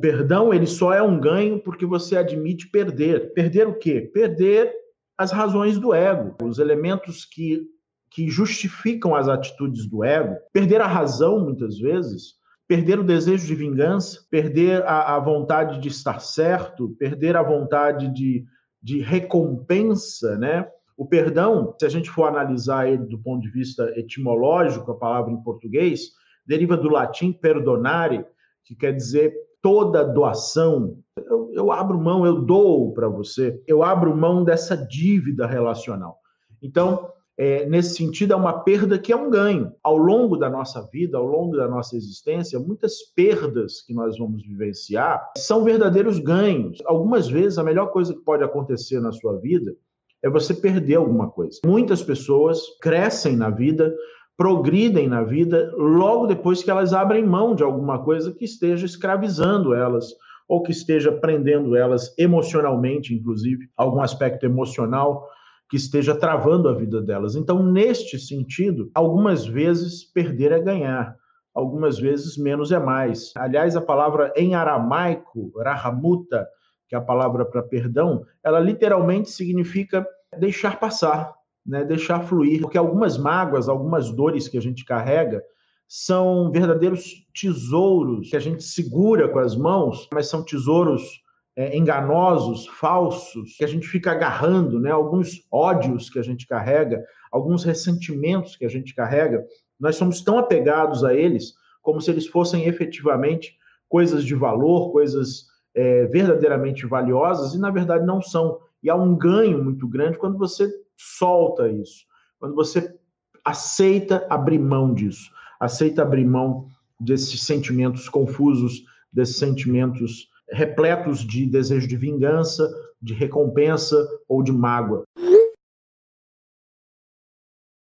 perdão ele só é um ganho porque você admite perder. Perder o quê? Perder as razões do ego, os elementos que, que justificam as atitudes do ego. Perder a razão, muitas vezes, perder o desejo de vingança, perder a, a vontade de estar certo, perder a vontade de, de recompensa, né? O perdão, se a gente for analisar ele do ponto de vista etimológico, a palavra em português, deriva do latim perdonare, que quer dizer toda doação. Eu, eu abro mão, eu dou para você, eu abro mão dessa dívida relacional. Então, é, nesse sentido, é uma perda que é um ganho. Ao longo da nossa vida, ao longo da nossa existência, muitas perdas que nós vamos vivenciar são verdadeiros ganhos. Algumas vezes, a melhor coisa que pode acontecer na sua vida é você perder alguma coisa. Muitas pessoas crescem na vida progridem na vida logo depois que elas abrem mão de alguma coisa que esteja escravizando elas ou que esteja prendendo elas emocionalmente, inclusive, algum aspecto emocional que esteja travando a vida delas. Então, neste sentido, algumas vezes perder é ganhar, algumas vezes menos é mais. Aliás, a palavra em aramaico, rahamuta, que é a palavra para perdão, ela literalmente significa deixar passar, né, deixar fluir, porque algumas mágoas, algumas dores que a gente carrega são verdadeiros tesouros que a gente segura com as mãos, mas são tesouros é, enganosos, falsos, que a gente fica agarrando, né? Alguns ódios que a gente carrega, alguns ressentimentos que a gente carrega, nós somos tão apegados a eles como se eles fossem efetivamente coisas de valor, coisas é, verdadeiramente valiosas, e na verdade não são. E há um ganho muito grande quando você solta isso. Quando você aceita abrir mão disso, aceita abrir mão desses sentimentos confusos, desses sentimentos repletos de desejo de vingança, de recompensa ou de mágoa.